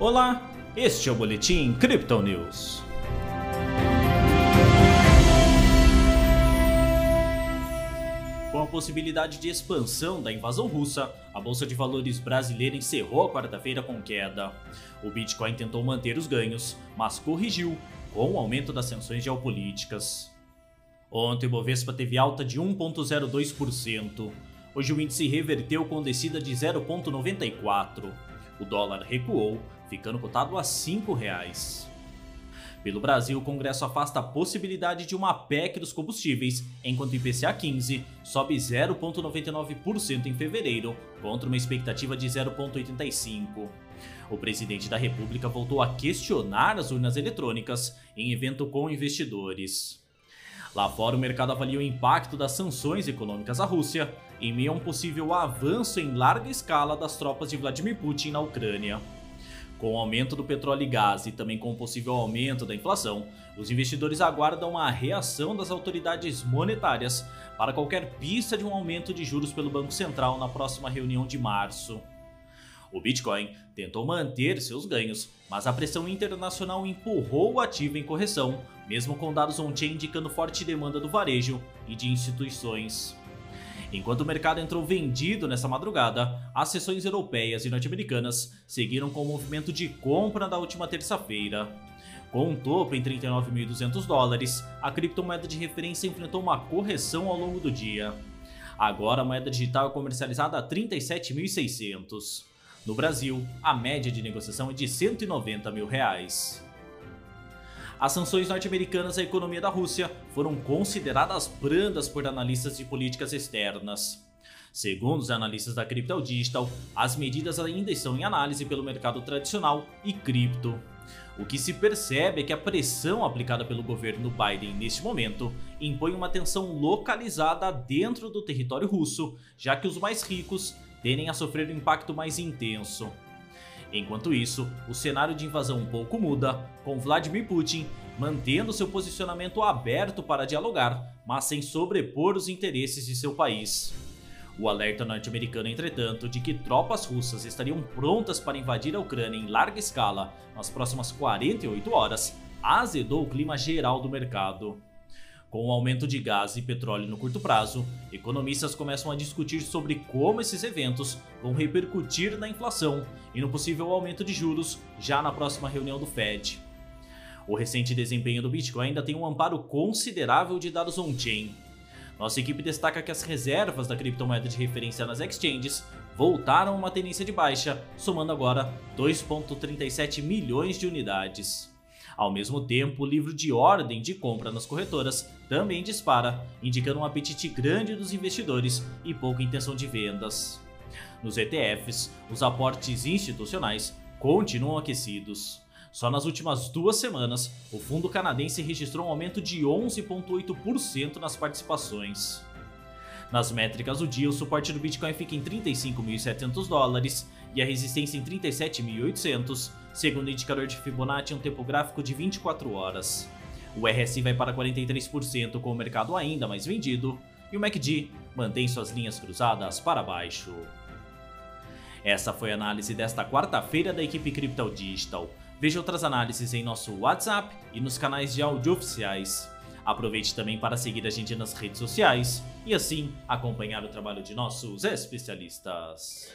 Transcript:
Olá, este é o Boletim Crypto News. Com a possibilidade de expansão da invasão russa, a Bolsa de Valores brasileira encerrou a quarta-feira com queda. O Bitcoin tentou manter os ganhos, mas corrigiu com o aumento das sanções geopolíticas. Ontem o Bovespa teve alta de 1,02%. Hoje o índice reverteu com descida de 0,94. O dólar recuou, ficando cotado a R$ 5,00. Pelo Brasil, o Congresso afasta a possibilidade de uma PEC dos combustíveis, enquanto o IPCA 15 sobe 0,99% em fevereiro, contra uma expectativa de 0,85%. O presidente da República voltou a questionar as urnas eletrônicas em evento com investidores. Lá fora, o mercado avalia o impacto das sanções econômicas à Rússia em meio a um possível avanço em larga escala das tropas de Vladimir Putin na Ucrânia. Com o aumento do petróleo e gás e também com o possível aumento da inflação, os investidores aguardam a reação das autoridades monetárias para qualquer pista de um aumento de juros pelo Banco Central na próxima reunião de março. O Bitcoin tentou manter seus ganhos, mas a pressão internacional empurrou o ativo em correção, mesmo com dados on-chain indicando forte demanda do varejo e de instituições. Enquanto o mercado entrou vendido nessa madrugada, as sessões europeias e norte-americanas seguiram com o movimento de compra da última terça-feira. Com um topo em 39.200 dólares, a criptomoeda de referência enfrentou uma correção ao longo do dia. Agora a moeda digital é comercializada a 37.600. No Brasil, a média de negociação é de 190 mil reais. As sanções norte-americanas à economia da Rússia foram consideradas brandas por analistas de políticas externas. Segundo os analistas da Crypto Digital, as medidas ainda estão em análise pelo mercado tradicional e cripto. O que se percebe é que a pressão aplicada pelo governo Biden neste momento impõe uma tensão localizada dentro do território russo, já que os mais ricos tendem a sofrer um impacto mais intenso. Enquanto isso, o cenário de invasão um pouco muda, com Vladimir Putin mantendo seu posicionamento aberto para dialogar, mas sem sobrepor os interesses de seu país. O alerta norte-americano, entretanto, de que tropas russas estariam prontas para invadir a Ucrânia em larga escala nas próximas 48 horas azedou o clima geral do mercado. Com o aumento de gás e petróleo no curto prazo, economistas começam a discutir sobre como esses eventos vão repercutir na inflação e no possível aumento de juros já na próxima reunião do Fed. O recente desempenho do Bitcoin ainda tem um amparo considerável de dados on-chain. Nossa equipe destaca que as reservas da criptomoeda de referência nas exchanges voltaram a uma tendência de baixa, somando agora 2,37 milhões de unidades. Ao mesmo tempo, o livro de ordem de compra nas corretoras também dispara, indicando um apetite grande dos investidores e pouca intenção de vendas. Nos ETFs, os aportes institucionais continuam aquecidos. Só nas últimas duas semanas, o fundo canadense registrou um aumento de 11,8% nas participações. Nas métricas do dia, o suporte do Bitcoin fica em 35.700 dólares e a resistência em 37.800, segundo o indicador de Fibonacci um tempo gráfico de 24 horas. O RSI vai para 43% com o mercado ainda mais vendido, e o MACD mantém suas linhas cruzadas para baixo. Essa foi a análise desta quarta-feira da equipe Crypto Digital. Veja outras análises em nosso WhatsApp e nos canais de áudio oficiais. Aproveite também para seguir a gente nas redes sociais e assim acompanhar o trabalho de nossos especialistas.